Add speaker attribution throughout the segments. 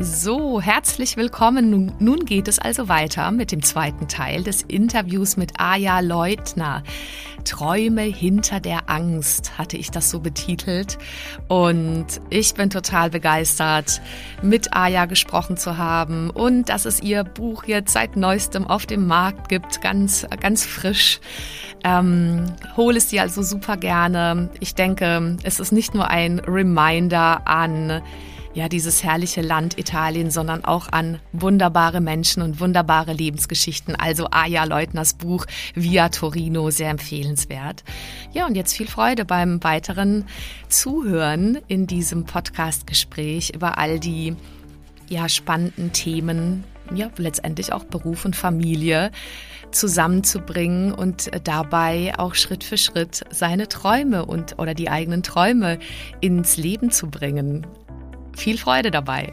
Speaker 1: So, herzlich willkommen. Nun, nun, geht es also weiter mit dem zweiten Teil des Interviews mit Aja Leutner. Träume hinter der Angst hatte ich das so betitelt. Und ich bin total begeistert, mit Aja gesprochen zu haben und dass es ihr Buch jetzt seit neuestem auf dem Markt gibt, ganz, ganz frisch. Ähm, hol es dir also super gerne. Ich denke, es ist nicht nur ein Reminder an ja, dieses herrliche Land Italien, sondern auch an wunderbare Menschen und wunderbare Lebensgeschichten. Also Aja Leutners Buch Via Torino, sehr empfehlenswert. Ja, und jetzt viel Freude beim weiteren Zuhören in diesem Podcast-Gespräch über all die ja, spannenden Themen, ja, letztendlich auch Beruf und Familie zusammenzubringen und dabei auch Schritt für Schritt seine Träume und oder die eigenen Träume ins Leben zu bringen. Viel Freude dabei!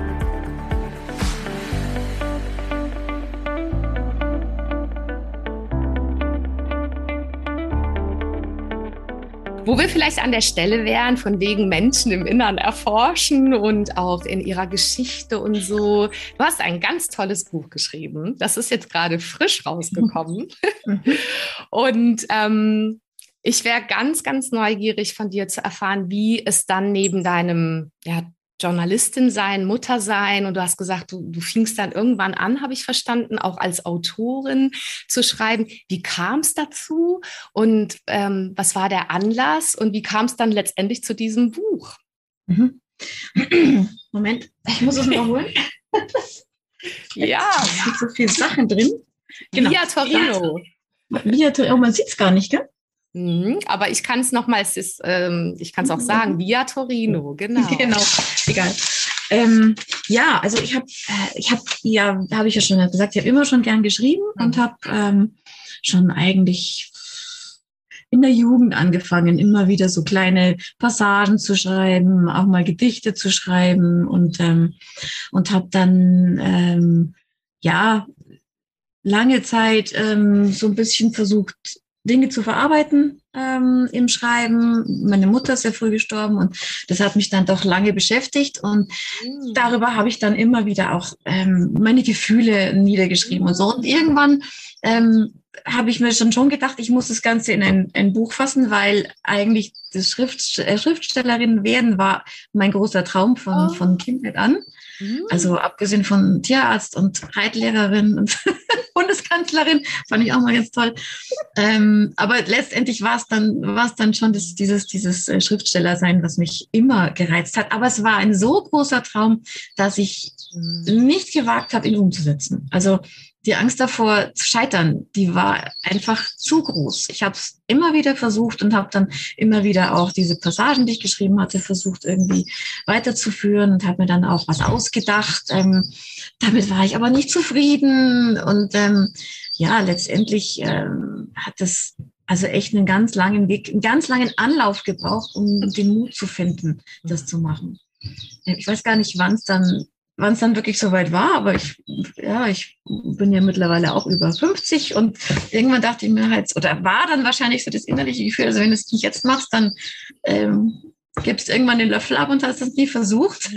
Speaker 1: Wo wir vielleicht an der Stelle wären, von wegen Menschen im Innern erforschen und auch in ihrer Geschichte und so. Du hast ein ganz tolles Buch geschrieben. Das ist jetzt gerade frisch rausgekommen. Mhm. und ähm, ich wäre ganz, ganz neugierig von dir zu erfahren, wie es dann neben deinem ja, Journalistin sein, Mutter sein und du hast gesagt, du, du fingst dann irgendwann an, habe ich verstanden, auch als Autorin zu schreiben. Wie kam es dazu und ähm, was war der Anlass und wie kam es dann letztendlich zu diesem Buch?
Speaker 2: Mhm. Moment, ich muss es mal holen.
Speaker 1: ja,
Speaker 2: es sind so viele Sachen drin.
Speaker 1: Genau. Via Torino.
Speaker 2: Via Torino, oh, man sieht es gar nicht, gell?
Speaker 1: Mhm, aber ich kann es nochmal, ähm, ich kann es auch mhm. sagen, via Torino, genau.
Speaker 2: genau, egal. Ähm, ja, also ich habe, äh, ich habe, ja, habe ich ja schon gesagt, ich habe immer schon gern geschrieben mhm. und habe ähm, schon eigentlich in der Jugend angefangen, immer wieder so kleine Passagen zu schreiben, auch mal Gedichte zu schreiben und ähm, und habe dann ähm, ja lange Zeit ähm, so ein bisschen versucht Dinge zu verarbeiten ähm, im Schreiben. Meine Mutter ist sehr früh gestorben und das hat mich dann doch lange beschäftigt und mhm. darüber habe ich dann immer wieder auch ähm, meine Gefühle niedergeschrieben mhm. und so. Und irgendwann ähm, habe ich mir schon schon gedacht, ich muss das Ganze in ein, ein Buch fassen, weil eigentlich das Schrift, äh, Schriftstellerin werden war mein großer Traum von, oh. von Kindheit an. Mhm. Also abgesehen von Tierarzt und Reitlehrerin und Bundeskanzlerin, fand ich auch mal ganz toll. Ähm, aber letztendlich war es dann, war es dann schon das, dieses, dieses äh, Schriftstellersein, was mich immer gereizt hat. Aber es war ein so großer Traum, dass ich mhm. nicht gewagt habe, ihn umzusetzen. Also die Angst davor zu scheitern, die war einfach zu groß. Ich habe es immer wieder versucht und habe dann immer wieder auch diese Passagen, die ich geschrieben hatte, versucht irgendwie weiterzuführen und habe mir dann auch was ausgedacht. Ähm, damit war ich aber nicht zufrieden und ähm, ja, letztendlich ähm, hat es also echt einen ganz langen Weg, einen ganz langen Anlauf gebraucht, um den Mut zu finden, das zu machen. Ich weiß gar nicht, wann es dann wann es dann wirklich soweit war, aber ich, ja, ich bin ja mittlerweile auch über 50 und irgendwann dachte ich mir halt, oder war dann wahrscheinlich so das innerliche Gefühl, also wenn du es nicht jetzt machst, dann ähm, gibst irgendwann den Löffel ab und hast es nie versucht.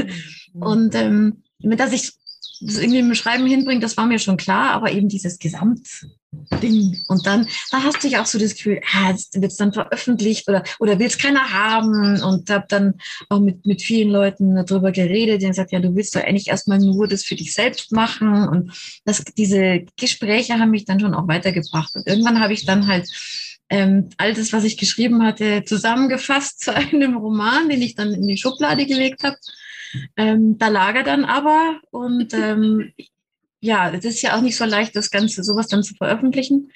Speaker 2: Mhm. Und ähm, dass ich das irgendwie im Schreiben hinbringt, das war mir schon klar, aber eben dieses Gesamtding. Und dann, da hast du dich auch so das Gefühl, ah, wird es dann veröffentlicht oder, oder will es keiner haben. Und habe dann auch mit, mit vielen Leuten darüber geredet, die haben gesagt, ja, du willst doch eigentlich erstmal nur das für dich selbst machen. Und das, diese Gespräche haben mich dann schon auch weitergebracht. Und irgendwann habe ich dann halt ähm, all das, was ich geschrieben hatte, zusammengefasst zu einem Roman, den ich dann in die Schublade gelegt habe. Ähm, da lag er dann aber und ähm, ja, es ist ja auch nicht so leicht, das Ganze, sowas dann zu veröffentlichen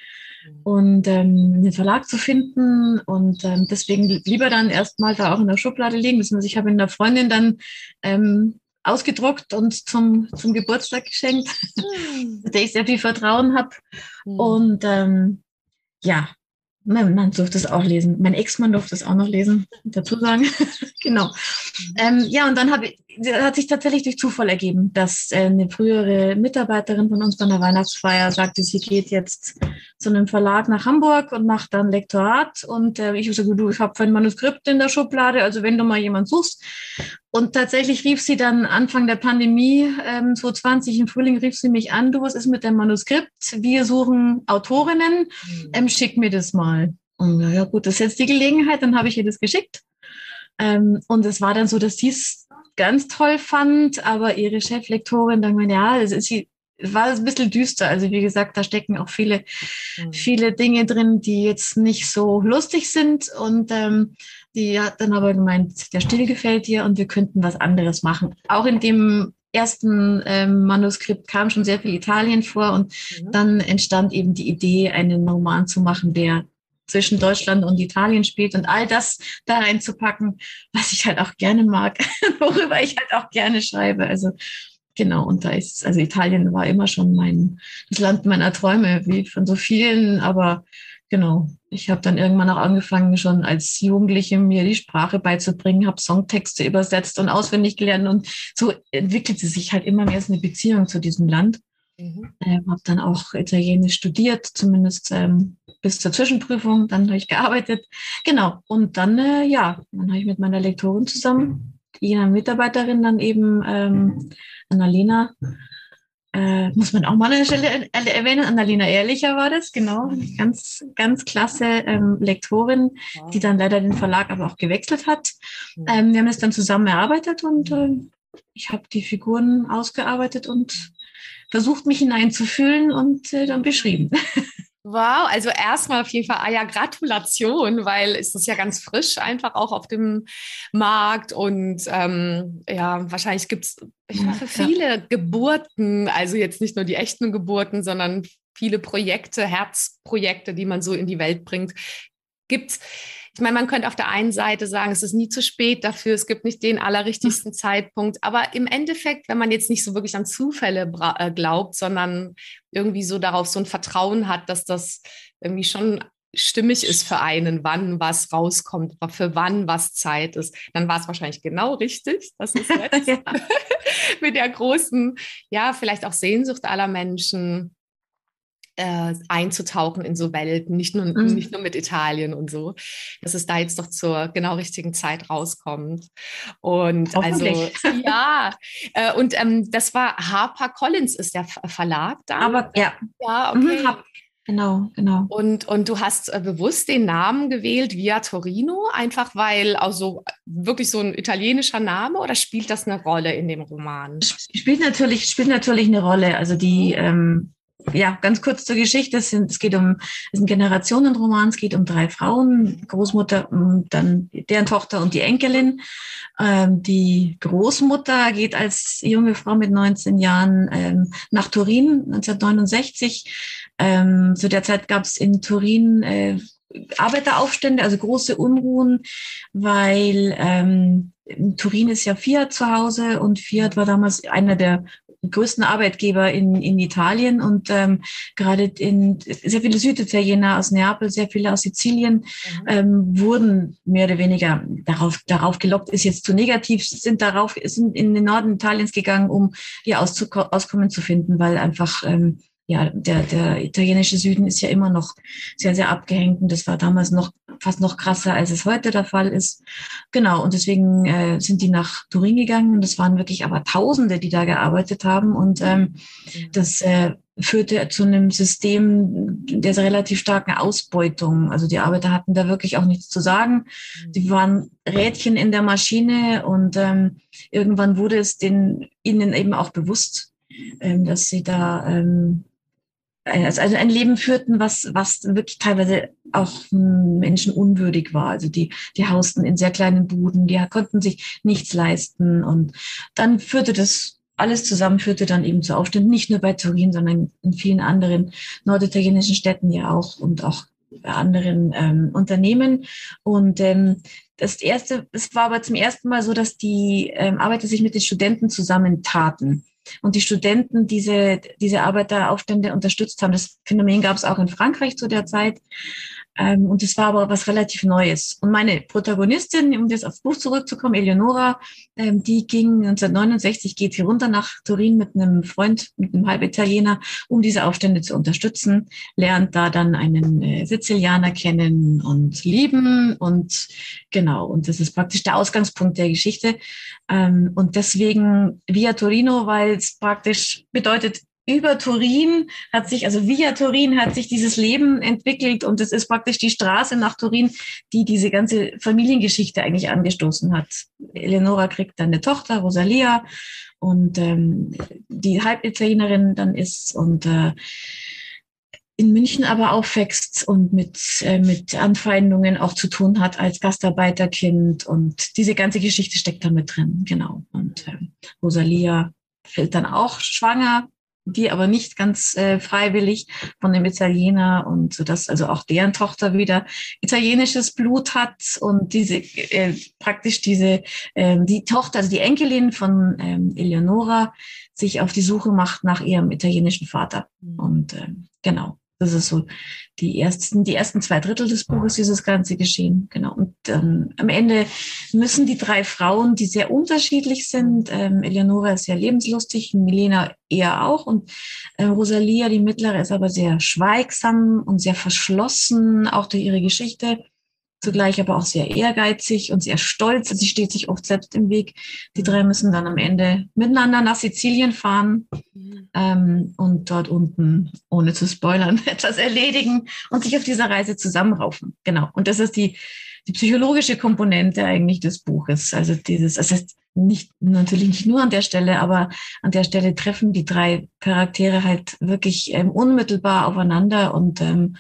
Speaker 2: und ähm, einen Verlag zu finden und ähm, deswegen lieber dann erstmal da auch in der Schublade liegen. Also ich habe in der Freundin dann ähm, ausgedruckt und zum, zum Geburtstag geschenkt, mhm. der ich sehr viel Vertrauen habe. Mhm. Und ähm, ja, mein Mann durfte es auch lesen. Mein Ex-Mann durfte es auch noch lesen, dazu sagen. genau. Ähm, ja, und dann habe ich, hat sich tatsächlich durch Zufall ergeben, dass äh, eine frühere Mitarbeiterin von uns bei einer Weihnachtsfeier sagte, sie geht jetzt zu einem Verlag nach Hamburg und macht dann Lektorat. Und äh, ich sagte, du, ich habe ein Manuskript in der Schublade, also wenn du mal jemand suchst. Und tatsächlich rief sie dann Anfang der Pandemie, ähm, 2020 im Frühling, rief sie mich an, du, was ist mit dem Manuskript? Wir suchen Autorinnen, mhm. ähm, schick mir das mal. Und ja gut, das ist jetzt die Gelegenheit, dann habe ich ihr das geschickt. Ähm, und es war dann so, dass sie es ganz toll fand, aber ihre Cheflektorin dann meinte, ja, es ist, war ein bisschen düster. Also wie gesagt, da stecken auch viele, mhm. viele Dinge drin, die jetzt nicht so lustig sind. Und ähm, die hat dann aber gemeint, der Stil gefällt dir und wir könnten was anderes machen. Auch in dem ersten ähm, Manuskript kam schon sehr viel Italien vor und mhm. dann entstand eben die Idee, einen Roman zu machen, der zwischen Deutschland und Italien spielt und all das da reinzupacken, was ich halt auch gerne mag, worüber ich halt auch gerne schreibe. Also genau, und da ist, also Italien war immer schon mein, das Land meiner Träume, wie von so vielen, aber genau, ich habe dann irgendwann auch angefangen, schon als Jugendliche mir die Sprache beizubringen, habe Songtexte übersetzt und auswendig gelernt und so entwickelte sich halt immer mehr so eine Beziehung zu diesem Land. Mhm. Ähm, habe dann auch Italienisch studiert, zumindest ähm, bis zur Zwischenprüfung. Dann habe ich gearbeitet. Genau. Und dann, äh, ja, dann habe ich mit meiner Lektorin zusammen, jener Mitarbeiterin dann eben, ähm, Annalena, äh, muss man auch mal an der Stelle erwähnen. Annalena Ehrlicher war das, genau. Ganz, ganz klasse ähm, Lektorin, die dann leider den Verlag aber auch gewechselt hat. Mhm. Ähm, wir haben es dann zusammen erarbeitet und äh, ich habe die Figuren ausgearbeitet und versucht, mich hineinzufühlen und äh, dann beschrieben.
Speaker 1: Wow, also erstmal auf jeden Fall, ah ja, Gratulation, weil es ist ja ganz frisch einfach auch auf dem Markt und ähm, ja, wahrscheinlich gibt es, ich hoffe, viele ja. Geburten, also jetzt nicht nur die echten Geburten, sondern viele Projekte, Herzprojekte, die man so in die Welt bringt. Gibt's ich meine, man könnte auf der einen Seite sagen, es ist nie zu spät dafür, es gibt nicht den allerrichtigsten mhm. Zeitpunkt. Aber im Endeffekt, wenn man jetzt nicht so wirklich an Zufälle äh, glaubt, sondern irgendwie so darauf so ein Vertrauen hat, dass das irgendwie schon stimmig ist für einen, wann was rauskommt, für wann was Zeit ist, dann war es wahrscheinlich genau richtig. Das ist jetzt ja. mit der großen, ja, vielleicht auch Sehnsucht aller Menschen, äh, einzutauchen in so Welten, nicht nur, mhm. nicht nur mit Italien und so, dass es da jetzt doch zur genau richtigen Zeit rauskommt. Und also, ja, äh, und ähm, das war Harper Collins ist der Verlag da.
Speaker 2: Aber ja. Ja, mhm, okay. Mhm, Genau, genau.
Speaker 1: Und, und du hast äh, bewusst den Namen gewählt, Via Torino, einfach weil also wirklich so ein italienischer Name oder spielt das eine Rolle in dem Roman?
Speaker 2: Spielt natürlich, spielt natürlich eine Rolle. Also die, mhm. ähm, ja, ganz kurz zur Geschichte. Es, sind, es geht um, es ist ein Generationenroman. Es geht um drei Frauen, Großmutter, dann deren Tochter und die Enkelin. Ähm, die Großmutter geht als junge Frau mit 19 Jahren ähm, nach Turin 1969. Ähm, zu der Zeit gab es in Turin äh, Arbeiteraufstände, also große Unruhen, weil ähm, Turin ist ja Fiat zu Hause und Fiat war damals einer der größten Arbeitgeber in, in Italien und ähm, gerade in sehr viele Süditaliener aus Neapel, sehr viele aus Sizilien mhm. ähm, wurden mehr oder weniger darauf, darauf gelockt, ist jetzt zu negativ, sind darauf, sind in den Norden Italiens gegangen, um ihr Auskommen zu finden, weil einfach ähm, ja, der, der italienische Süden ist ja immer noch sehr, sehr abgehängt und das war damals noch fast noch krasser, als es heute der Fall ist. Genau, und deswegen äh, sind die nach Turin gegangen und es waren wirklich aber Tausende, die da gearbeitet haben und ähm, das äh, führte zu einem System der relativ starken Ausbeutung. Also die Arbeiter hatten da wirklich auch nichts zu sagen. Die waren Rädchen in der Maschine und ähm, irgendwann wurde es den, ihnen eben auch bewusst, ähm, dass sie da ähm, also ein Leben führten, was, was wirklich teilweise auch menschenunwürdig war. Also die, die hausten in sehr kleinen Buden, die konnten sich nichts leisten. Und dann führte das alles zusammen führte dann eben zu Aufständen, nicht nur bei Turin, sondern in vielen anderen norditalienischen Städten ja auch und auch bei anderen ähm, Unternehmen. Und ähm, das erste, es war aber zum ersten Mal so, dass die ähm, Arbeiter sich mit den Studenten zusammentaten und die Studenten diese, diese Arbeiteraufstände unterstützt haben. Das Phänomen gab es auch in Frankreich zu der Zeit. Ähm, und es war aber was relativ Neues. Und meine Protagonistin, um jetzt aufs Buch zurückzukommen, Eleonora, ähm, die ging 1969, geht hier runter nach Turin mit einem Freund, mit einem Halbitaliener, um diese Aufstände zu unterstützen, lernt da dann einen äh, Sizilianer kennen und lieben und genau. Und das ist praktisch der Ausgangspunkt der Geschichte. Ähm, und deswegen Via Torino, weil es praktisch bedeutet, über Turin hat sich, also via Turin hat sich dieses Leben entwickelt und es ist praktisch die Straße nach Turin, die diese ganze Familiengeschichte eigentlich angestoßen hat. Eleonora kriegt dann eine Tochter, Rosalia, und ähm, die Halbitalienerin dann ist und äh, in München aber aufwächst und mit, äh, mit Anfeindungen auch zu tun hat als Gastarbeiterkind. Und diese ganze Geschichte steckt da mit drin, genau. Und äh, Rosalia fällt dann auch schwanger die aber nicht ganz äh, freiwillig von dem Italiener und so dass also auch deren Tochter wieder italienisches Blut hat und diese äh, praktisch diese äh, die Tochter, also die Enkelin von ähm, Eleonora sich auf die Suche macht nach ihrem italienischen Vater mhm. und äh, genau das ist so die ersten, die ersten zwei Drittel des Buches dieses ganze Geschehen. Genau. Und ähm, am Ende müssen die drei Frauen, die sehr unterschiedlich sind, ähm, Eleonora ist sehr lebenslustig, Milena eher auch und äh, Rosalia, die mittlere, ist aber sehr schweigsam und sehr verschlossen, auch durch ihre Geschichte zugleich aber auch sehr ehrgeizig und sehr stolz. Sie steht sich oft selbst im Weg. Die drei müssen dann am Ende miteinander nach Sizilien fahren ähm, und dort unten, ohne zu spoilern, etwas erledigen und sich auf dieser Reise zusammenraufen. Genau. Und das ist die, die psychologische Komponente eigentlich des Buches. Also dieses, das heißt, nicht, natürlich nicht nur an der Stelle, aber an der Stelle treffen die drei Charaktere halt wirklich ähm, unmittelbar aufeinander und ähm,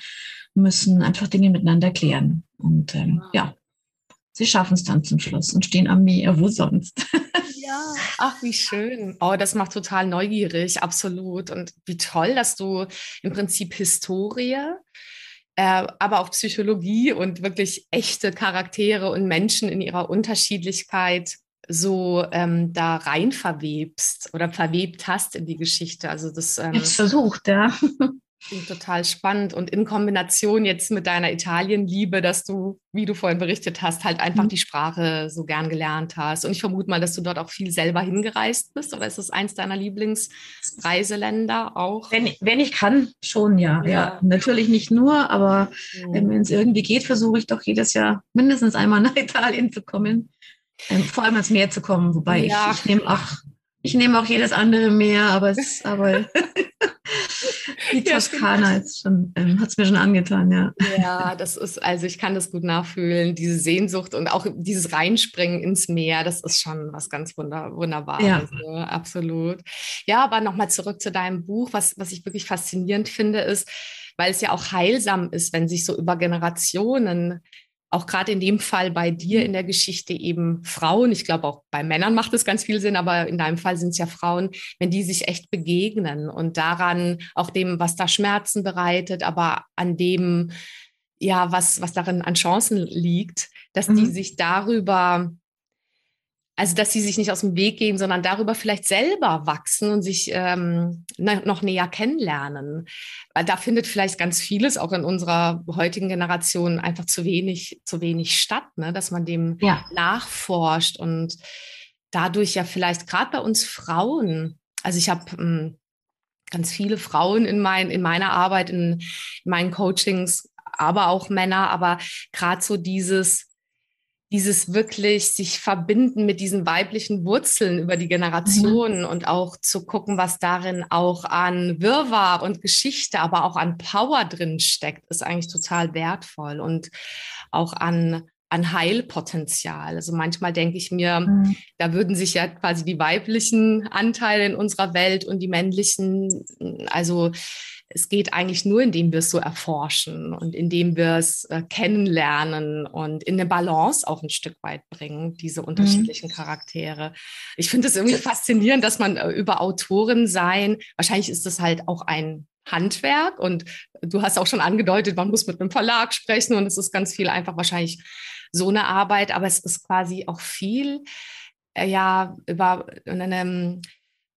Speaker 2: müssen einfach Dinge miteinander klären. Und ähm, ja, sie schaffen es dann zum Schluss und stehen am Meer, wo sonst.
Speaker 1: Ja, ach, wie schön. Oh, das macht total neugierig, absolut. Und wie toll, dass du im Prinzip Historie, äh, aber auch Psychologie und wirklich echte Charaktere und Menschen in ihrer Unterschiedlichkeit so ähm, da rein verwebst oder verwebt hast in die Geschichte. Also das
Speaker 2: ähm, ich versucht, ja.
Speaker 1: Klingt total spannend und in Kombination jetzt mit deiner Italienliebe, dass du, wie du vorhin berichtet hast, halt einfach mhm. die Sprache so gern gelernt hast. Und ich vermute mal, dass du dort auch viel selber hingereist bist. Oder ist das eins deiner Lieblingsreiseländer auch?
Speaker 2: Wenn, wenn ich kann, schon ja. ja. ja. Natürlich nicht nur, aber mhm. wenn es irgendwie geht, versuche ich doch jedes Jahr mindestens einmal nach Italien zu kommen. Ähm, vor allem ans Meer zu kommen, wobei ja. ich, ich nehme auch, ich nehme auch jedes andere Meer, aber es, aber Die Toskana ja, ist schon, ähm, hat es mir schon angetan, ja.
Speaker 1: Ja, das ist, also ich kann das gut nachfühlen, diese Sehnsucht und auch dieses Reinspringen ins Meer, das ist schon was ganz wunder, Wunderbares. Ja. Also, absolut. Ja, aber nochmal zurück zu deinem Buch, was, was ich wirklich faszinierend finde, ist, weil es ja auch heilsam ist, wenn sich so über Generationen auch gerade in dem Fall bei dir in der Geschichte eben Frauen, ich glaube auch bei Männern macht es ganz viel Sinn, aber in deinem Fall sind es ja Frauen, wenn die sich echt begegnen und daran auch dem, was da Schmerzen bereitet, aber an dem, ja, was, was darin an Chancen liegt, dass mhm. die sich darüber also, dass sie sich nicht aus dem Weg gehen, sondern darüber vielleicht selber wachsen und sich ähm, noch näher kennenlernen. Weil da findet vielleicht ganz vieles auch in unserer heutigen Generation einfach zu wenig, zu wenig statt, ne? dass man dem ja. nachforscht und dadurch ja vielleicht gerade bei uns Frauen, also ich habe ähm, ganz viele Frauen in, mein, in meiner Arbeit, in, in meinen Coachings, aber auch Männer, aber gerade so dieses, dieses wirklich sich verbinden mit diesen weiblichen Wurzeln über die Generationen mhm. und auch zu gucken, was darin auch an Wirrwarr und Geschichte, aber auch an Power drin steckt, ist eigentlich total wertvoll und auch an an Heilpotenzial. Also manchmal denke ich mir, mhm. da würden sich ja quasi die weiblichen Anteile in unserer Welt und die männlichen, also es geht eigentlich nur, indem wir es so erforschen und indem wir es äh, kennenlernen und in eine Balance auch ein Stück weit bringen, diese mhm. unterschiedlichen mhm. Charaktere. Ich finde es irgendwie faszinierend, dass man äh, über Autoren sein, wahrscheinlich ist das halt auch ein Handwerk und du hast auch schon angedeutet, man muss mit einem Verlag sprechen und es ist ganz viel einfach wahrscheinlich so eine Arbeit, aber es ist quasi auch viel äh, ja über einem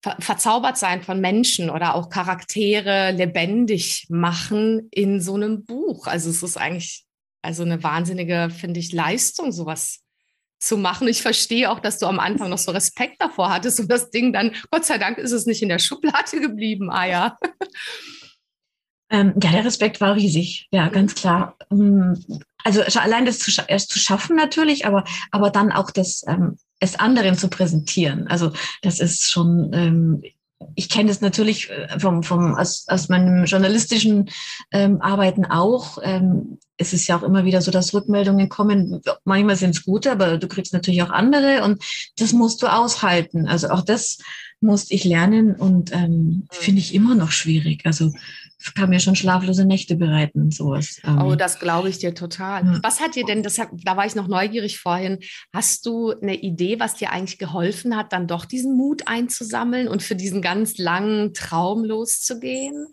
Speaker 1: ver verzaubert sein von Menschen oder auch Charaktere lebendig machen in so einem Buch. Also es ist eigentlich also eine wahnsinnige, finde ich, Leistung, sowas zu machen. Ich verstehe auch, dass du am Anfang noch so Respekt davor hattest und das Ding dann, Gott sei Dank, ist es nicht in der Schublade geblieben, ah ja.
Speaker 2: Ähm, ja, der Respekt war riesig, ja, ganz klar. Also allein das zu, erst zu schaffen natürlich, aber, aber dann auch das, ähm, es anderen zu präsentieren. Also das ist schon, ähm, ich kenne das natürlich äh, vom, vom, aus, aus meinem journalistischen ähm, Arbeiten auch. Ähm, es ist ja auch immer wieder so, dass Rückmeldungen kommen. Manchmal sind es gute, aber du kriegst natürlich auch andere und das musst du aushalten. Also auch das musste ich lernen und ähm, mhm. finde ich immer noch schwierig. Also kann mir schon schlaflose Nächte bereiten, sowas.
Speaker 1: Ähm. Oh, das glaube ich dir total. Ja. Was hat dir denn, das da war ich noch neugierig vorhin, hast du eine Idee, was dir eigentlich geholfen hat, dann doch diesen Mut einzusammeln und für diesen ganz langen Traum loszugehen?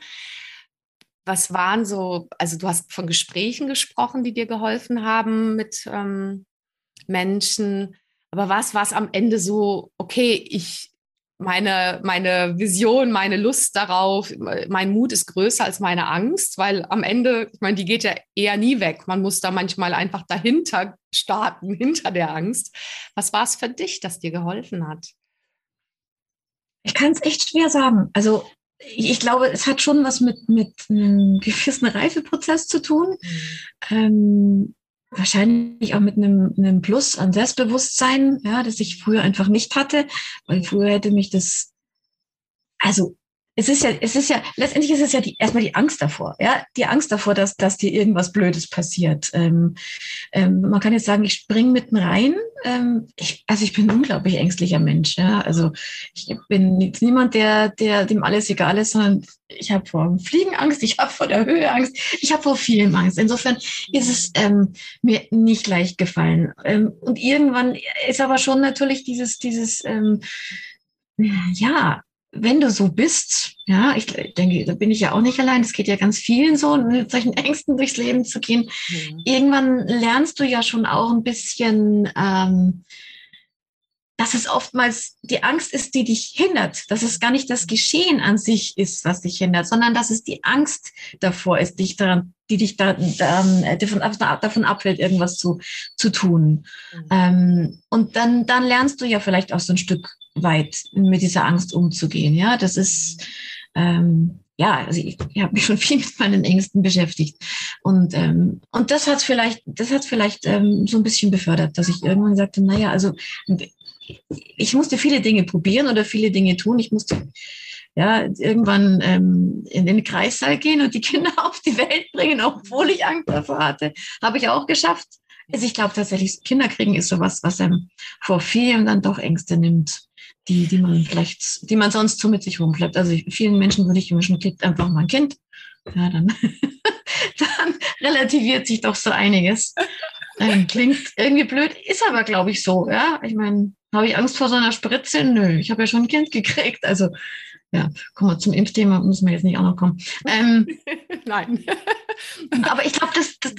Speaker 1: Was waren so, also du hast von Gesprächen gesprochen, die dir geholfen haben mit ähm, Menschen, aber was war es am Ende so, okay, ich, meine, meine Vision, meine Lust darauf, mein Mut ist größer als meine Angst, weil am Ende, ich meine, die geht ja eher nie weg. Man muss da manchmal einfach dahinter starten, hinter der Angst. Was war es für dich, das dir geholfen hat?
Speaker 2: Ich kann es echt schwer sagen. Also ich glaube, es hat schon was mit, mit einem gewissen Reifeprozess zu tun. Mhm. Ähm, wahrscheinlich auch mit einem, einem Plus an Selbstbewusstsein, ja, das ich früher einfach nicht hatte, weil früher hätte mich das, also es ist ja, es ist ja, letztendlich ist es ja die, erstmal die Angst davor, ja, die Angst davor, dass, dass dir irgendwas Blödes passiert. Ähm, ähm, man kann jetzt sagen, ich spring mitten rein. Ähm, ich, also ich bin ein unglaublich ängstlicher Mensch, ja. Also ich bin jetzt niemand, der, der dem alles egal ist, sondern ich habe vor Fliegen Angst, ich habe vor der Höhe Angst, ich habe vor vielem Angst. Insofern ist es ähm, mir nicht leicht gefallen. Ähm, und irgendwann ist aber schon natürlich dieses, dieses ähm, ja, wenn du so bist, ja, ich denke, da bin ich ja auch nicht allein, es geht ja ganz vielen so, mit solchen Ängsten durchs Leben zu gehen. Mhm. Irgendwann lernst du ja schon auch ein bisschen, ähm, dass es oftmals die Angst ist, die dich hindert, dass es gar nicht das Geschehen an sich ist, was dich hindert, sondern dass es die Angst davor ist, dich daran, die dich da, ähm, davon, davon abhält, irgendwas zu, zu tun. Mhm. Ähm, und dann, dann lernst du ja vielleicht auch so ein Stück weit mit dieser Angst umzugehen. Ja, das ist, ähm, ja, also ich, ich habe mich schon viel mit meinen Ängsten beschäftigt. Und, ähm, und das hat vielleicht, das hat vielleicht ähm, so ein bisschen befördert, dass ich irgendwann sagte, naja, also ich musste viele Dinge probieren oder viele Dinge tun. Ich musste ja, irgendwann ähm, in den Kreissaal gehen und die Kinder auf die Welt bringen, obwohl ich Angst davor hatte. Habe ich auch geschafft. Also ich glaube tatsächlich, Kinder kriegen ist sowas, was einem vor vielen dann doch Ängste nimmt die, die man vielleicht, die man sonst so mit sich rumschleppt. Also vielen Menschen würde ich wünschen, kriegt einfach mal ein Kind. Ja, dann, dann relativiert sich doch so einiges. Ähm, klingt irgendwie blöd, ist aber, glaube ich, so. Ja, ich meine, habe ich Angst vor so einer Spritze? Nö, ich habe ja schon ein Kind gekriegt. Also ja, kommen wir zum Impfthema, müssen wir jetzt nicht auch noch kommen. Ähm, Nein. aber ich glaube, das, das,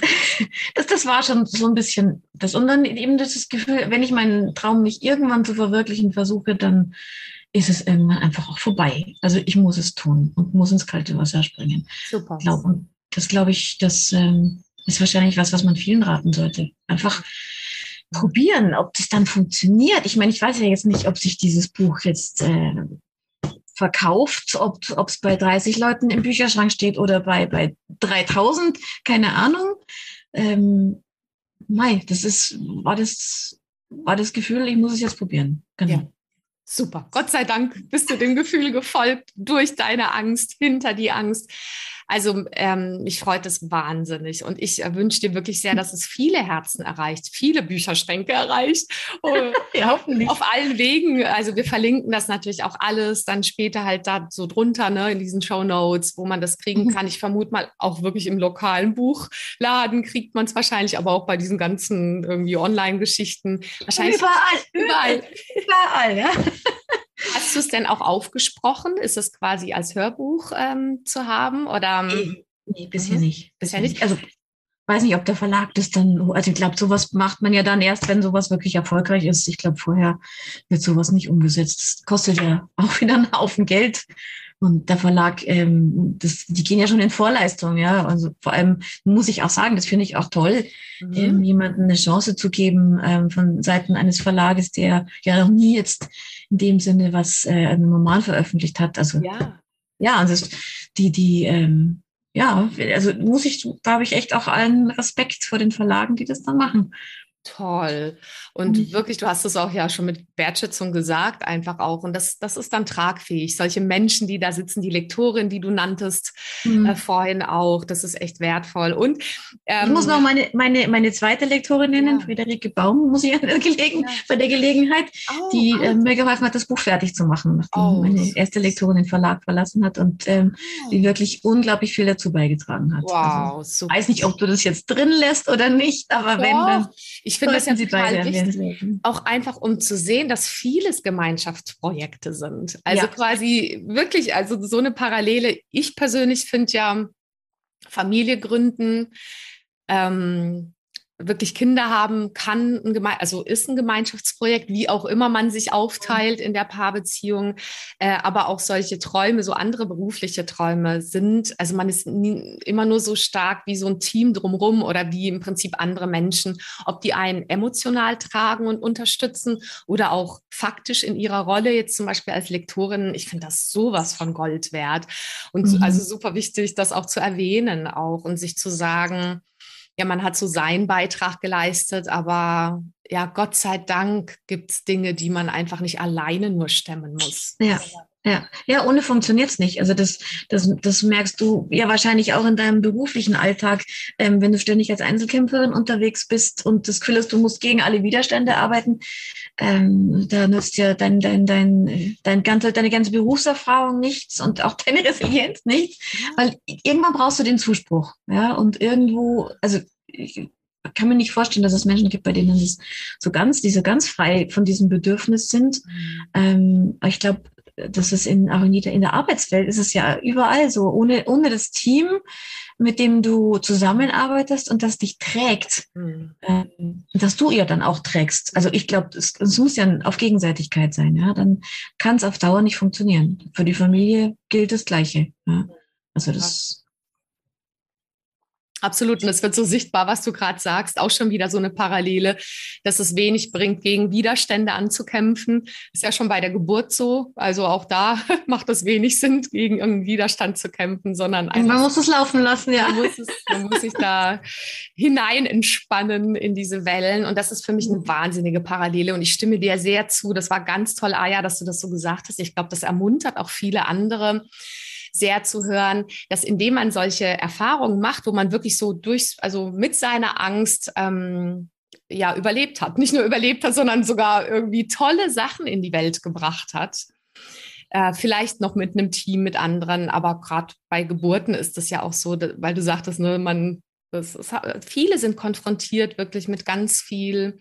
Speaker 2: das, das war schon so ein bisschen das. Und dann eben das Gefühl, wenn ich meinen Traum nicht irgendwann zu verwirklichen versuche, dann ist es irgendwann einfach auch vorbei. Also ich muss es tun und muss ins kalte Wasser springen. Super. Glaub, und das glaube ich, das ähm, ist wahrscheinlich was, was man vielen raten sollte. Einfach probieren, ob das dann funktioniert. Ich meine, ich weiß ja jetzt nicht, ob sich dieses Buch jetzt äh, verkauft, ob es bei 30 Leuten im Bücherschrank steht oder bei, bei 3000, keine Ahnung. Ähm, Mai, das ist, war das, war das Gefühl, ich muss es jetzt probieren.
Speaker 1: Genau. Ja. Super. Gott sei Dank bist du dem Gefühl gefolgt durch deine Angst, hinter die Angst. Also ähm, mich freut es wahnsinnig und ich äh, wünsche dir wirklich sehr, dass es viele Herzen erreicht, viele Bücherschränke erreicht. ja, hoffentlich. Auf allen Wegen. Also wir verlinken das natürlich auch alles dann später halt da so drunter, ne, in diesen Show Notes, wo man das kriegen mhm. kann. Ich vermute mal auch wirklich im lokalen Buchladen kriegt man es wahrscheinlich, aber auch bei diesen ganzen irgendwie Online-Geschichten. Wahrscheinlich
Speaker 2: überall, überall, überall, ja.
Speaker 1: Hast du es denn auch aufgesprochen? Ist es quasi als Hörbuch ähm, zu haben? Oder?
Speaker 2: Nee, nee bisher mhm. nicht. Bisher nicht. Also weiß nicht, ob der Verlag das dann, also ich glaube, sowas macht man ja dann erst, wenn sowas wirklich erfolgreich ist. Ich glaube, vorher wird sowas nicht umgesetzt. Das kostet ja auch wieder einen Haufen Geld. Und der Verlag, ähm, das, die gehen ja schon in Vorleistung, ja. Also vor allem muss ich auch sagen, das finde ich auch toll, mhm. ähm, jemandem eine Chance zu geben ähm, von Seiten eines Verlages, der ja noch nie jetzt in dem Sinne was äh, Roman veröffentlicht hat. Also ja, ja, also die, die, ähm, ja, also muss ich, da habe ich echt auch allen Respekt vor den Verlagen, die das dann machen.
Speaker 1: Toll. Und mhm. wirklich, du hast es auch ja schon mit Wertschätzung gesagt, einfach auch. Und das, das ist dann tragfähig. Solche Menschen, die da sitzen, die Lektorin, die du nanntest mhm. äh, vorhin auch, das ist echt wertvoll. Und
Speaker 2: ähm, ich muss noch meine, meine, meine zweite Lektorin nennen, ja. Friederike Baum, muss ich an der Gelegen ja. bei der Gelegenheit, oh, die äh, mir geholfen hat, das Buch fertig zu machen, nachdem oh. meine erste Lektorin den Verlag verlassen hat und ähm, oh. die wirklich unglaublich viel dazu beigetragen hat.
Speaker 1: Wow, also,
Speaker 2: super. Weiß nicht, ob du das jetzt drin lässt oder nicht, aber Doch. wenn dann.
Speaker 1: Ich finde das ja total wichtig, auch einfach um zu sehen, dass vieles Gemeinschaftsprojekte sind. Also ja. quasi wirklich, also so eine Parallele. Ich persönlich finde ja Familie gründen, ähm, wirklich Kinder haben kann, ein Geme also ist ein Gemeinschaftsprojekt, wie auch immer man sich aufteilt in der Paarbeziehung, äh, aber auch solche Träume, so andere berufliche Träume sind, also man ist nie, immer nur so stark wie so ein Team drumherum oder wie im Prinzip andere Menschen, ob die einen emotional tragen und unterstützen oder auch faktisch in ihrer Rolle, jetzt zum Beispiel als Lektorin, ich finde das sowas von Gold wert. Und mhm. also super wichtig, das auch zu erwähnen auch und sich zu sagen, ja, man hat so seinen Beitrag geleistet, aber ja, Gott sei Dank gibt es Dinge, die man einfach nicht alleine nur stemmen muss.
Speaker 2: Ja. Ja, ja, ohne funktioniert's nicht. Also das, das, das merkst du ja wahrscheinlich auch in deinem beruflichen Alltag, ähm, wenn du ständig als Einzelkämpferin unterwegs bist und das Gefühl hast, du musst gegen alle Widerstände arbeiten. Ähm, da nutzt ja dein, dein, dein, dein ganze, deine ganze Berufserfahrung nichts und auch deine Resilienz nichts, weil irgendwann brauchst du den Zuspruch. Ja, und irgendwo, also ich kann mir nicht vorstellen, dass es Menschen gibt, bei denen es so ganz, diese ganz frei von diesem Bedürfnis sind. Mhm. Ähm, ich glaube, das ist in, auch in, der Arbeitswelt ist es ja überall so. Ohne, ohne das Team, mit dem du zusammenarbeitest und das dich trägt, mhm. ähm, dass du ihr dann auch trägst. Also ich glaube, es, es, muss ja auf Gegenseitigkeit sein. Ja, dann kann es auf Dauer nicht funktionieren. Für die Familie gilt das Gleiche. Ja? Also das
Speaker 1: Absolut. Und es wird so sichtbar, was du gerade sagst, auch schon wieder so eine Parallele, dass es wenig bringt, gegen Widerstände anzukämpfen. Ist ja schon bei der Geburt so. Also auch da macht es wenig Sinn, gegen irgendeinen Widerstand zu kämpfen, sondern
Speaker 2: einfach. Man muss es laufen lassen, ja.
Speaker 1: Man muss, es, man muss sich da hinein entspannen in diese Wellen. Und das ist für mich eine wahnsinnige Parallele. Und ich stimme dir sehr zu. Das war ganz toll, Aya, dass du das so gesagt hast. Ich glaube, das ermuntert auch viele andere sehr zu hören, dass indem man solche Erfahrungen macht, wo man wirklich so durch, also mit seiner Angst ähm, ja überlebt hat, nicht nur überlebt hat, sondern sogar irgendwie tolle Sachen in die Welt gebracht hat. Äh, vielleicht noch mit einem Team, mit anderen, aber gerade bei Geburten ist das ja auch so, weil du sagtest, ne, man, ist, viele sind konfrontiert wirklich mit ganz viel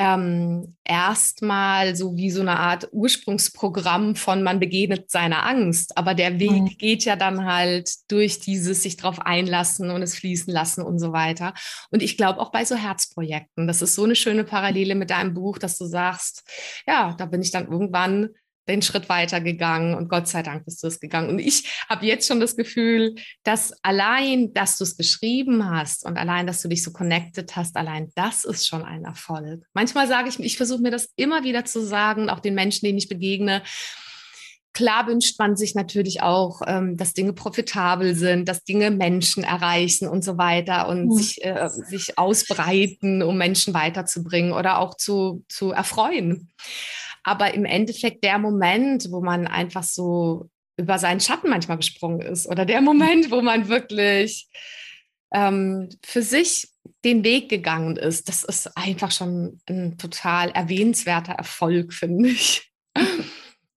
Speaker 1: ähm, erstmal so wie so eine Art Ursprungsprogramm von man begegnet seiner Angst. Aber der Weg mhm. geht ja dann halt durch dieses sich darauf einlassen und es fließen lassen und so weiter. Und ich glaube auch bei so Herzprojekten, das ist so eine schöne Parallele mit deinem Buch, dass du sagst, ja, da bin ich dann irgendwann den Schritt weitergegangen und Gott sei Dank bist du es gegangen. Und ich habe jetzt schon das Gefühl, dass allein, dass du es geschrieben hast und allein, dass du dich so connected hast, allein das ist schon ein Erfolg. Manchmal sage ich, ich versuche mir das immer wieder zu sagen, auch den Menschen, denen ich begegne. Klar wünscht man sich natürlich auch, ähm, dass Dinge profitabel sind, dass Dinge Menschen erreichen und so weiter und mhm. sich, äh, sich ausbreiten, um Menschen weiterzubringen oder auch zu, zu erfreuen. Aber im Endeffekt der Moment, wo man einfach so über seinen Schatten manchmal gesprungen ist oder der Moment, wo man wirklich ähm, für sich den Weg gegangen ist, das ist einfach schon ein total erwähnenswerter Erfolg, finde ich.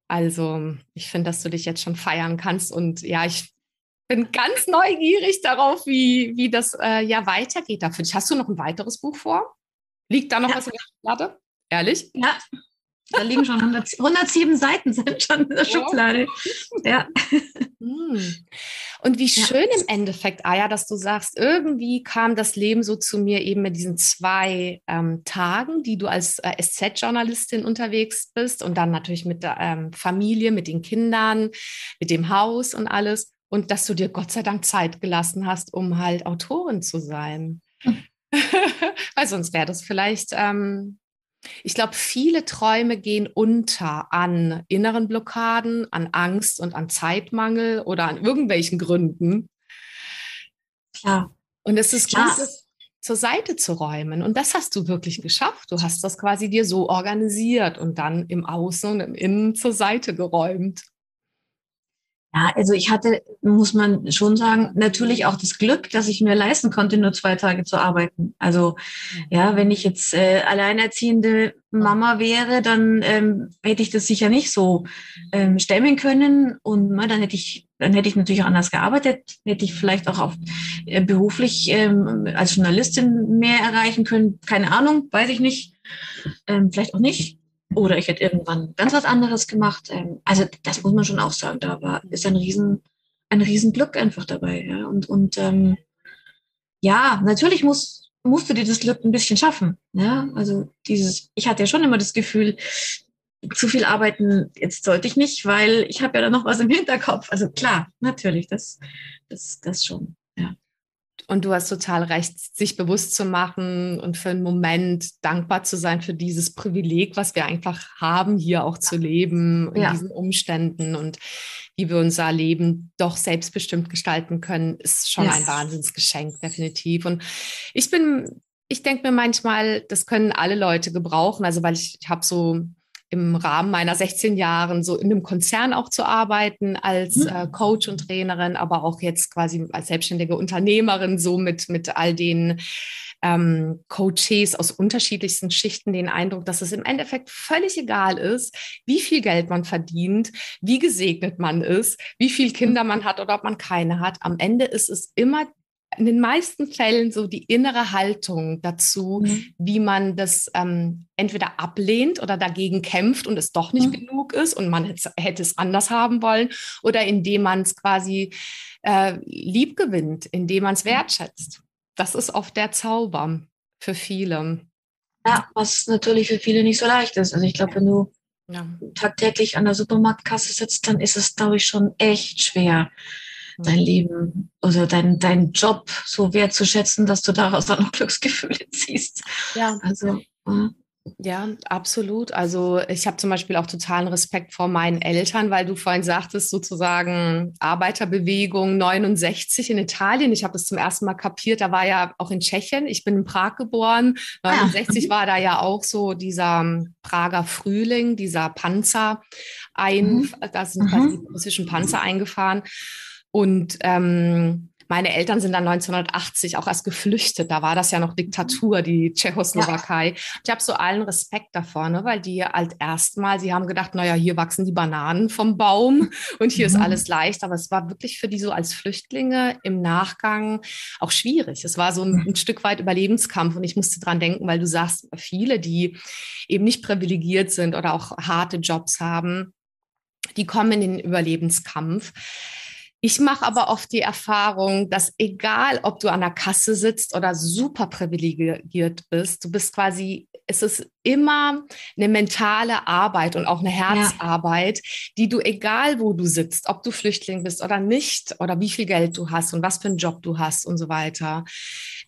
Speaker 1: Also, ich finde, dass du dich jetzt schon feiern kannst und ja, ich bin ganz neugierig darauf, wie, wie das äh, ja weitergeht da für dich. Hast du noch ein weiteres Buch vor? Liegt da noch ja. was in der Schublade? Ehrlich?
Speaker 2: Ja, da liegen schon 100, 107 Seiten sind schon in der Schublade. Ja.
Speaker 1: Hm. Und wie schön ja. im Endeffekt, Aya, dass du sagst, irgendwie kam das Leben so zu mir eben mit diesen zwei ähm, Tagen, die du als äh, SZ-Journalistin unterwegs bist und dann natürlich mit der ähm, Familie, mit den Kindern, mit dem Haus und alles. Und dass du dir Gott sei Dank Zeit gelassen hast, um halt Autorin zu sein. Hm. Weil sonst wäre das vielleicht ähm, ich glaube, viele Träume gehen unter an inneren Blockaden, an Angst und an Zeitmangel oder an irgendwelchen Gründen.
Speaker 2: Klar.
Speaker 1: Und es ist gut, das zur Seite zu räumen. Und das hast du wirklich geschafft. Du hast das quasi dir so organisiert und dann im Außen und im Innen zur Seite geräumt.
Speaker 2: Ja, also ich hatte, muss man schon sagen, natürlich auch das Glück, dass ich mir leisten konnte, nur zwei Tage zu arbeiten. Also ja, wenn ich jetzt äh, alleinerziehende Mama wäre, dann ähm, hätte ich das sicher nicht so ähm, stemmen können und na, dann hätte ich, dann hätte ich natürlich auch anders gearbeitet, hätte ich vielleicht auch auf, äh, beruflich ähm, als Journalistin mehr erreichen können. Keine Ahnung, weiß ich nicht, ähm, vielleicht auch nicht. Oder ich hätte irgendwann ganz was anderes gemacht. Ähm, also das muss man schon auch sagen. Da war, ist ein riesen, ein riesen Glück einfach dabei. Ja. Und, und ähm, ja, natürlich muss, musst du dir das Glück ein bisschen schaffen. Ja. Also dieses, ich hatte ja schon immer das Gefühl, zu viel arbeiten, jetzt sollte ich nicht, weil ich habe ja da noch was im Hinterkopf. Also klar, natürlich, das, das, das schon. Ja.
Speaker 1: Und du hast total recht, sich bewusst zu machen und für einen Moment dankbar zu sein für dieses Privileg, was wir einfach haben, hier auch zu leben, in ja. diesen Umständen und wie wir unser Leben doch selbstbestimmt gestalten können, ist schon yes. ein Wahnsinnsgeschenk, definitiv. Und ich bin, ich denke mir manchmal, das können alle Leute gebrauchen. Also, weil ich, ich habe so im Rahmen meiner 16 Jahren so in einem Konzern auch zu arbeiten als mhm. äh, Coach und Trainerin, aber auch jetzt quasi als selbstständige Unternehmerin so mit, mit all den ähm, Coaches aus unterschiedlichsten Schichten den Eindruck, dass es im Endeffekt völlig egal ist, wie viel Geld man verdient, wie gesegnet man ist, wie viele Kinder man hat oder ob man keine hat. Am Ende ist es immer in den meisten Fällen so die innere Haltung dazu, mhm. wie man das ähm, entweder ablehnt oder dagegen kämpft und es doch nicht mhm. genug ist und man hätte, hätte, es anders haben wollen oder indem man es quasi äh, lieb gewinnt, indem man es wertschätzt. Das ist oft der Zauber für viele.
Speaker 2: Ja, was natürlich für viele nicht so leicht ist. Also ich glaube, wenn du ja. tagtäglich an der Supermarktkasse sitzt, dann ist es, glaube ich, schon echt schwer dein Leben oder dein, dein Job so wertzuschätzen, dass du daraus auch noch Glücksgefühle ziehst.
Speaker 1: Ja. Also, ja. Ja, absolut. Also ich habe zum Beispiel auch totalen Respekt vor meinen Eltern, weil du vorhin sagtest, sozusagen Arbeiterbewegung 69 in Italien. Ich habe das zum ersten Mal kapiert. Da war ja auch in Tschechien. Ich bin in Prag geboren. 69 ah. war da ja auch so dieser ähm, Prager Frühling, dieser Panzer ein, mhm. da sind quasi die russischen Panzer eingefahren. Und ähm, meine Eltern sind dann 1980 auch erst geflüchtet. Da war das ja noch Diktatur, die Tschechoslowakei. Ja. Ich habe so allen Respekt davor, ne, weil die halt erstmal, sie haben gedacht, naja, hier wachsen die Bananen vom Baum und hier mhm. ist alles leicht. Aber es war wirklich für die so als Flüchtlinge im Nachgang auch schwierig. Es war so ein, ein Stück weit Überlebenskampf und ich musste dran denken, weil du sagst, viele, die eben nicht privilegiert sind oder auch harte Jobs haben, die kommen in den Überlebenskampf. Ich mache aber oft die Erfahrung, dass egal, ob du an der Kasse sitzt oder super privilegiert bist, du bist quasi, es ist immer eine mentale Arbeit und auch eine Herzarbeit, ja. die du, egal wo du sitzt, ob du Flüchtling bist oder nicht, oder wie viel Geld du hast und was für einen Job du hast und so weiter,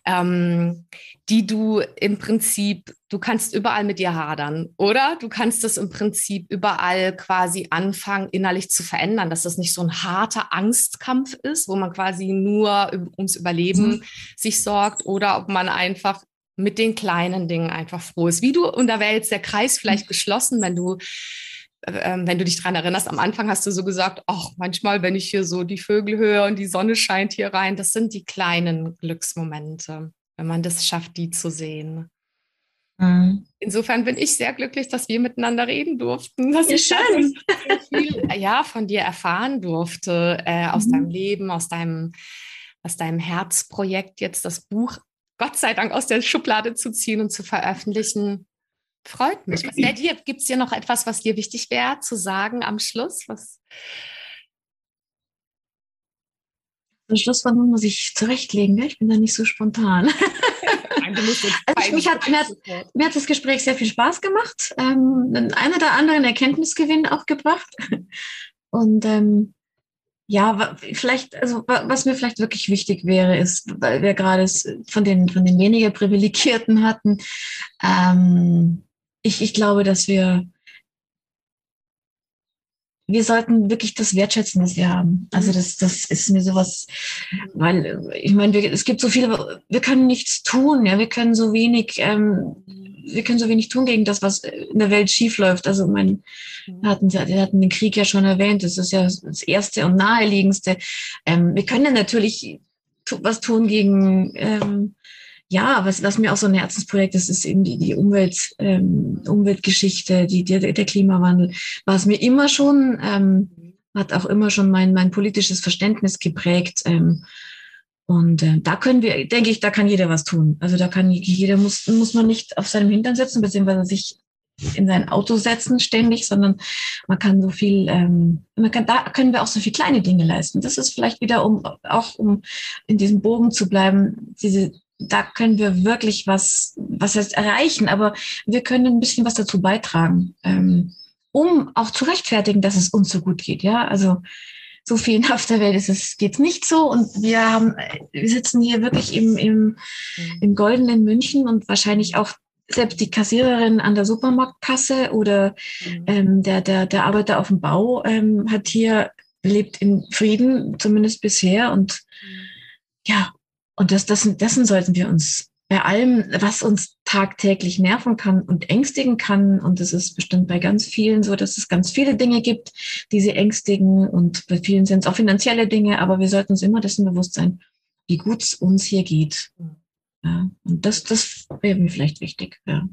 Speaker 1: ähm, die du im Prinzip, du kannst überall mit dir hadern, oder? Du kannst es im Prinzip überall quasi anfangen, innerlich zu verändern, dass das nicht so ein harter Angstkampf ist, wo man quasi nur ums Überleben mhm. sich sorgt, oder ob man einfach mit den kleinen Dingen einfach froh ist. Wie du, und da wäre jetzt der Kreis vielleicht mhm. geschlossen, wenn du wenn du dich dran erinnerst, am Anfang hast du so gesagt, ach, manchmal, wenn ich hier so die Vögel höre und die Sonne scheint hier rein, das sind die kleinen Glücksmomente, wenn man das schafft, die zu sehen. Mhm. Insofern bin ich sehr glücklich, dass wir miteinander reden durften, dass ja, ich schön. viel ja, von dir erfahren durfte, äh, aus mhm. deinem Leben, aus deinem, aus deinem Herzprojekt, jetzt das Buch Gott sei Dank aus der Schublade zu ziehen und zu veröffentlichen. Freut mich. Was dir? Gibt es dir noch etwas, was dir wichtig wäre zu sagen am Schluss? Was?
Speaker 2: Das Schlusswort muss ich zurechtlegen. Ich bin da nicht so spontan. also mich hat, mir, hat, mir, hat, das Gespräch sehr viel Spaß gemacht, ähm, einen oder anderen Erkenntnisgewinn auch gebracht. Und ähm, ja, vielleicht, also was mir vielleicht wirklich wichtig wäre, ist, weil wir gerade von den, von den weniger Privilegierten hatten, ähm, ich, ich glaube, dass wir wir sollten wirklich das wertschätzen, was wir haben. Also das, das ist mir sowas, weil ich meine, wir, es gibt so viele, wir können nichts tun, ja, wir können so wenig, ähm, wir können so wenig tun gegen das, was in der Welt schief läuft. Also mein, wir hatten, wir hatten den Krieg ja schon erwähnt, das ist ja das erste und naheliegendste. Ähm, wir können ja natürlich was tun gegen ähm, ja, was, was mir auch so ein Herzensprojekt ist, ist eben die, die Umwelt, ähm, Umweltgeschichte, die, der, der Klimawandel, was mir immer schon, ähm, hat auch immer schon mein, mein politisches Verständnis geprägt. Ähm, und äh, da können wir, denke ich, da kann jeder was tun. Also da kann jeder muss, muss man nicht auf seinem Hintern setzen, beziehungsweise sich in sein Auto setzen ständig, sondern man kann so viel, ähm, man kann, da können wir auch so viel kleine Dinge leisten. Das ist vielleicht wieder, um auch um in diesem Bogen zu bleiben, diese da können wir wirklich was, was heißt erreichen, aber wir können ein bisschen was dazu beitragen, ähm, um auch zu rechtfertigen, dass es uns so gut geht. Ja, also so viel auf der Welt ist es geht's nicht so und wir haben, wir sitzen hier wirklich im, im, im goldenen München und wahrscheinlich auch selbst die Kassiererin an der Supermarktkasse oder mhm. ähm, der, der, der Arbeiter auf dem Bau ähm, hat hier lebt in Frieden, zumindest bisher und ja, und das, das, dessen sollten wir uns bei allem, was uns tagtäglich nerven kann und ängstigen kann, und es ist bestimmt bei ganz vielen so, dass es ganz viele Dinge gibt, die sie ängstigen, und bei vielen sind es auch finanzielle Dinge, aber wir sollten uns immer dessen bewusst sein, wie gut es uns hier geht. Ja, und das, das wäre mir vielleicht wichtig. Ja.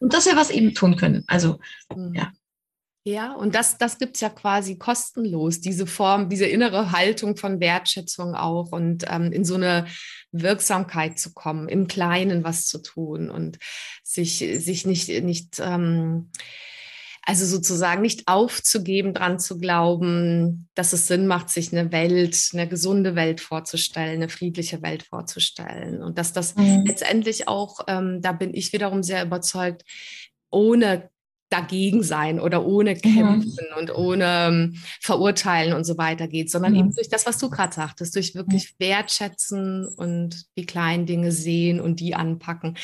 Speaker 2: Und dass wir was eben tun können. Also, mhm. ja.
Speaker 1: Ja, und das, das gibt es ja quasi kostenlos, diese Form, diese innere Haltung von Wertschätzung auch und ähm, in so eine Wirksamkeit zu kommen, im Kleinen was zu tun und sich, sich nicht, nicht ähm, also sozusagen nicht aufzugeben, dran zu glauben, dass es Sinn macht, sich eine Welt, eine gesunde Welt vorzustellen, eine friedliche Welt vorzustellen. Und dass das mhm. letztendlich auch, ähm, da bin ich wiederum sehr überzeugt, ohne dagegen sein oder ohne mhm. kämpfen mhm. und ohne um, verurteilen und so weiter geht, sondern mhm. eben durch das, was du gerade sagtest, durch wirklich wertschätzen und die kleinen Dinge sehen und die anpacken.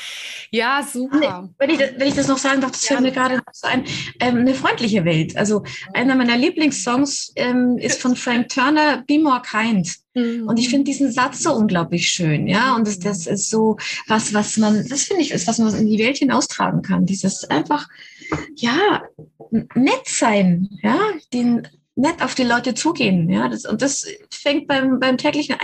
Speaker 1: Ja, super.
Speaker 2: Wenn ich, wenn ich das noch sagen darf, das fällt mir gerade so ein, ähm, eine freundliche Welt. Also einer meiner Lieblingssongs ähm, ist von Frank Turner, Be More Kind. Mhm. Und ich finde diesen Satz so unglaublich schön, ja. Und das, das ist so was, was man, das finde ich, ist, was man in die Welt hinaustragen kann. Dieses einfach, ja, nett sein, ja, den nett auf die Leute zugehen, ja. Das, und das fängt beim, beim täglichen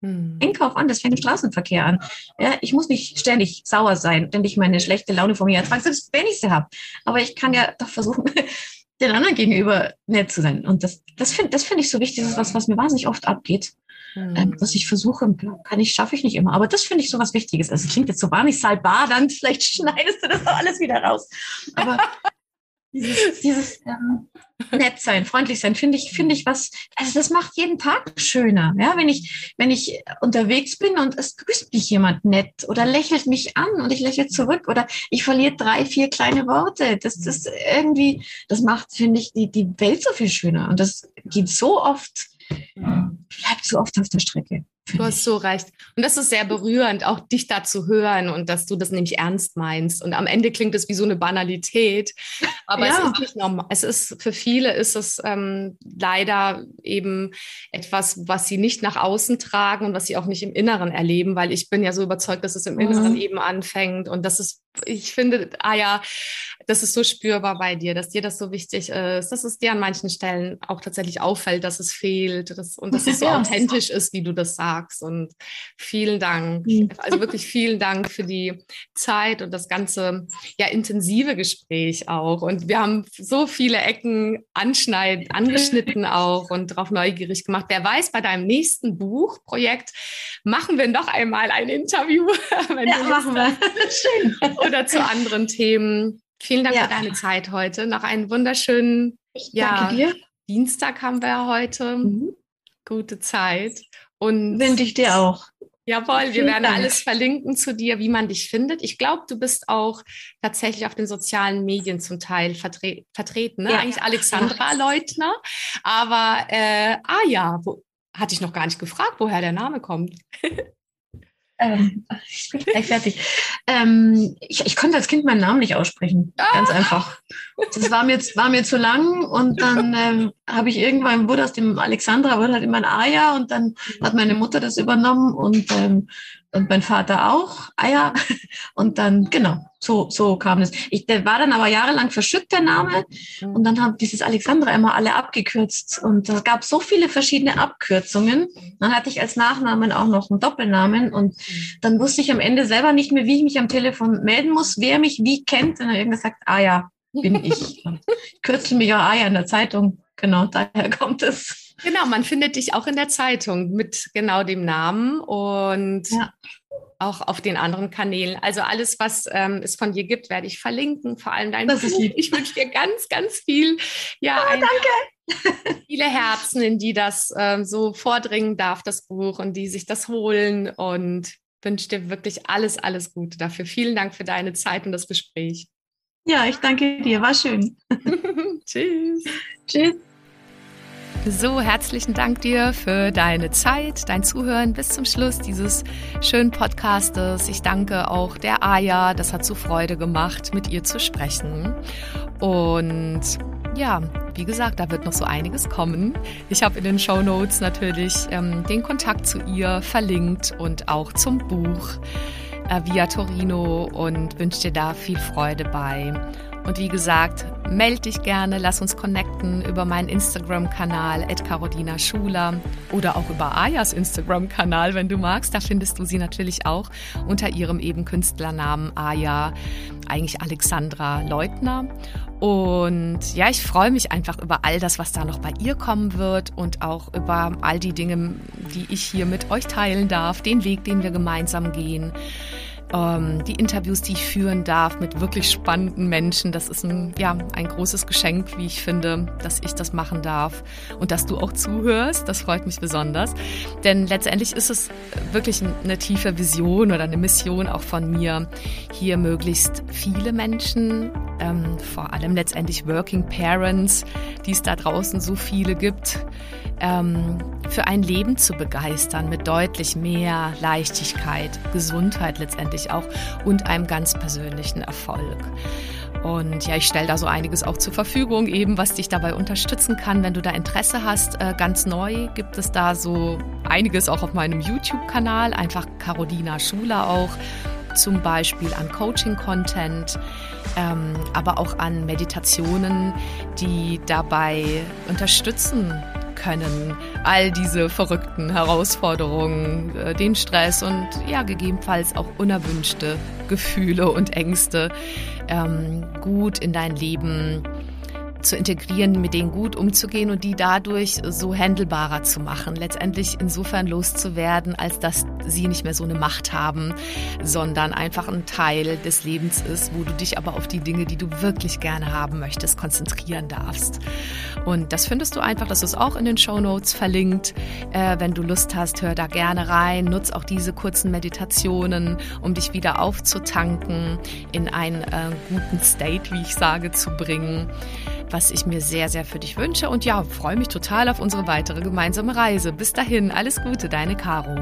Speaker 2: hm. Einkauf an, das fängt im Straßenverkehr an. Ja, ich muss nicht ständig sauer sein, ständig meine schlechte Laune vor mir ertragen, selbst wenn ich sie habe. Aber ich kann ja doch versuchen, den anderen gegenüber nett zu sein. Und das, das finde das finde ich so wichtig, das ist was, was mir wahnsinnig oft abgeht. Mhm. Dass ich versuche, kann ich, schaffe ich nicht immer. Aber das finde ich so was Wichtiges. Also es klingt jetzt so wahnsinnig salbadernd, vielleicht schneidest du das auch alles wieder raus. Aber dieses, dieses ähm, nett sein, freundlich sein, finde ich, finde ich was, also das macht jeden Tag schöner. Ja, wenn ich, wenn ich unterwegs bin und es grüßt mich jemand nett oder lächelt mich an und ich lächle zurück oder ich verliere drei, vier kleine Worte. Das, das irgendwie, das macht, finde ich, die, die Welt so viel schöner. Und das geht so oft, bleibt so oft auf der Strecke.
Speaker 1: Du hast so recht. Und das ist sehr berührend, auch dich da zu hören und dass du das nämlich ernst meinst. Und am Ende klingt es wie so eine Banalität. Aber ja. es ist nicht normal. Es ist für viele ist es ähm, leider eben etwas, was sie nicht nach außen tragen und was sie auch nicht im Inneren erleben, weil ich bin ja so überzeugt, dass es im Inneren mhm. eben anfängt. Und das ist, ich finde, ah ja, das ist so spürbar bei dir, dass dir das so wichtig ist, dass es dir an manchen Stellen auch tatsächlich auffällt, dass es fehlt dass, und dass es so ja. authentisch ist, wie du das sagst. Und vielen Dank. Mhm. Also wirklich vielen Dank für die Zeit und das ganze ja intensive Gespräch auch. Und wir haben so viele Ecken anschneid, angeschnitten auch und darauf neugierig gemacht. Wer weiß, bei deinem nächsten Buchprojekt machen wir noch einmal ein Interview.
Speaker 2: ja, machen wir.
Speaker 1: Schön. Oder zu anderen Themen. Vielen Dank ja. für deine Zeit heute. Noch einen wunderschönen ja, Dienstag haben wir heute. Mhm. Gute Zeit.
Speaker 2: Und wünsche ich dir auch.
Speaker 1: Jawohl, wir werden alles verlinken zu dir, wie man dich findet. Ich glaube, du bist auch tatsächlich auf den sozialen Medien zum Teil vertre vertreten. Ne? Ja. Eigentlich Alexandra Leutner. Aber äh, ah ja, wo, hatte ich noch gar nicht gefragt, woher der Name kommt.
Speaker 2: Ähm, ich bin gleich fertig. Ähm, ich, ich, konnte als Kind meinen Namen nicht aussprechen. Ganz ah. einfach. Das war mir, war mir zu lang und dann ähm, habe ich irgendwann, wurde aus dem Alexandra, wurde halt immer ein Aya und dann hat meine Mutter das übernommen und ähm, und mein Vater auch Eier. Und dann, genau, so, so kam es. Ich, der war dann aber jahrelang verschüttet, der Name. Und dann haben dieses Alexandra immer alle abgekürzt. Und es gab so viele verschiedene Abkürzungen. Dann hatte ich als Nachnamen auch noch einen Doppelnamen. Und dann wusste ich am Ende selber nicht mehr, wie ich mich am Telefon melden muss, wer mich wie kennt. Und dann irgendwer sagt, ah ja, bin ich. ich kürzel mich auch Eier in der Zeitung. Genau, daher kommt es.
Speaker 1: Genau, man findet dich auch in der Zeitung mit genau dem Namen und ja. auch auf den anderen Kanälen. Also alles, was ähm, es von dir gibt, werde ich verlinken. Vor allem dein
Speaker 2: das Buch.
Speaker 1: Ich wünsche dir ganz, ganz viel.
Speaker 2: Ja, oh, danke.
Speaker 1: viele Herzen, in die das ähm, so vordringen darf, das Buch, und die sich das holen. Und wünsche dir wirklich alles, alles Gute dafür. Vielen Dank für deine Zeit und das Gespräch.
Speaker 2: Ja, ich danke dir. War schön.
Speaker 1: Tschüss.
Speaker 2: Tschüss.
Speaker 1: So, herzlichen Dank dir für deine Zeit, dein Zuhören bis zum Schluss dieses schönen Podcastes. Ich danke auch der Aya, das hat so Freude gemacht, mit ihr zu sprechen. Und ja, wie gesagt, da wird noch so einiges kommen. Ich habe in den Show Notes natürlich ähm, den Kontakt zu ihr verlinkt und auch zum Buch via Torino und wünsche dir da viel Freude bei. Und wie gesagt, melde dich gerne, lass uns connecten über meinen Instagram-Kanal Carolina Schuler oder auch über Ayas Instagram-Kanal, wenn du magst. Da findest du sie natürlich auch unter ihrem eben Künstlernamen Aya, eigentlich Alexandra Leutner. Und ja, ich freue mich einfach über all das, was da noch bei ihr kommen wird und auch über all die Dinge, die ich hier mit euch teilen darf, den Weg, den wir gemeinsam gehen ähm, die Interviews, die ich führen darf mit wirklich spannenden Menschen. Das ist ein, ja, ein großes Geschenk, wie ich finde, dass ich das machen darf und dass du auch zuhörst. Das freut mich besonders. Denn letztendlich ist es wirklich eine tiefe Vision oder eine Mission auch von mir, hier möglichst viele Menschen, ähm, vor allem letztendlich Working Parents, die es da draußen so viele gibt, ähm, für ein Leben zu begeistern mit deutlich mehr Leichtigkeit, Gesundheit letztendlich auch und einem ganz persönlichen Erfolg. Und ja, ich stelle da so einiges auch zur Verfügung, eben was dich dabei unterstützen kann, wenn du da Interesse hast. Äh, ganz neu gibt es da so einiges auch auf meinem YouTube-Kanal, einfach Carolina Schuler auch, zum Beispiel an Coaching-Content, ähm, aber auch an Meditationen, die dabei unterstützen können, all diese verrückten Herausforderungen, äh, den Stress und ja, gegebenenfalls auch unerwünschte Gefühle und Ängste ähm, gut in dein Leben zu integrieren, mit denen gut umzugehen und die dadurch so handelbarer zu machen. Letztendlich insofern loszuwerden, als dass sie nicht mehr so eine Macht haben, sondern einfach ein Teil des Lebens ist, wo du dich aber auf die Dinge, die du wirklich gerne haben möchtest, konzentrieren darfst. Und das findest du einfach, das ist auch in den Show Notes verlinkt. Äh, wenn du Lust hast, hör da gerne rein, nutz auch diese kurzen Meditationen, um dich wieder aufzutanken, in einen äh, guten State, wie ich sage, zu bringen was ich mir sehr, sehr für dich wünsche. Und ja, freue mich total auf unsere weitere gemeinsame Reise. Bis dahin, alles Gute, deine Caro.